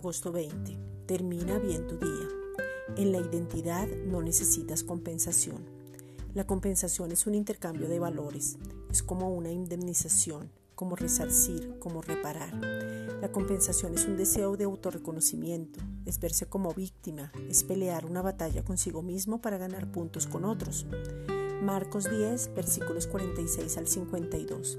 Agosto 20. Termina bien tu día. En la identidad no necesitas compensación. La compensación es un intercambio de valores, es como una indemnización, como resarcir, como reparar. La compensación es un deseo de autorreconocimiento, es verse como víctima, es pelear una batalla consigo mismo para ganar puntos con otros. Marcos 10, versículos 46 al 52.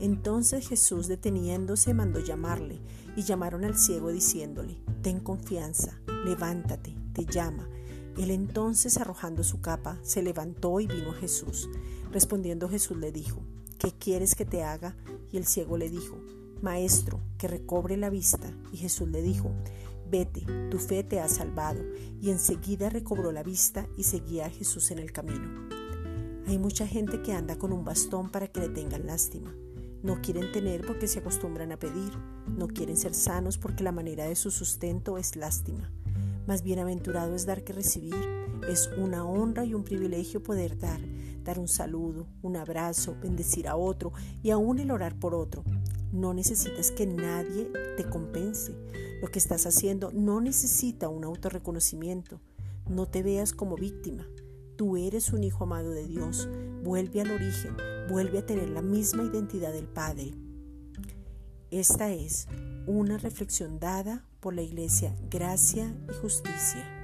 Entonces Jesús deteniéndose mandó llamarle, y llamaron al ciego diciéndole, Ten confianza, levántate, te llama. Él entonces, arrojando su capa, se levantó y vino a Jesús. Respondiendo Jesús le dijo, ¿qué quieres que te haga? Y el ciego le dijo, Maestro, que recobre la vista. Y Jesús le dijo, Vete, tu fe te ha salvado. Y enseguida recobró la vista y seguía a Jesús en el camino. Hay mucha gente que anda con un bastón para que le tengan lástima. No quieren tener porque se acostumbran a pedir. No quieren ser sanos porque la manera de su sustento es lástima. Más bienaventurado es dar que recibir. Es una honra y un privilegio poder dar, dar un saludo, un abrazo, bendecir a otro y aún el orar por otro. No necesitas que nadie te compense. Lo que estás haciendo no necesita un autorreconocimiento. No te veas como víctima. Tú eres un hijo amado de Dios. Vuelve al origen, vuelve a tener la misma identidad del Padre. Esta es una reflexión dada por la Iglesia Gracia y Justicia.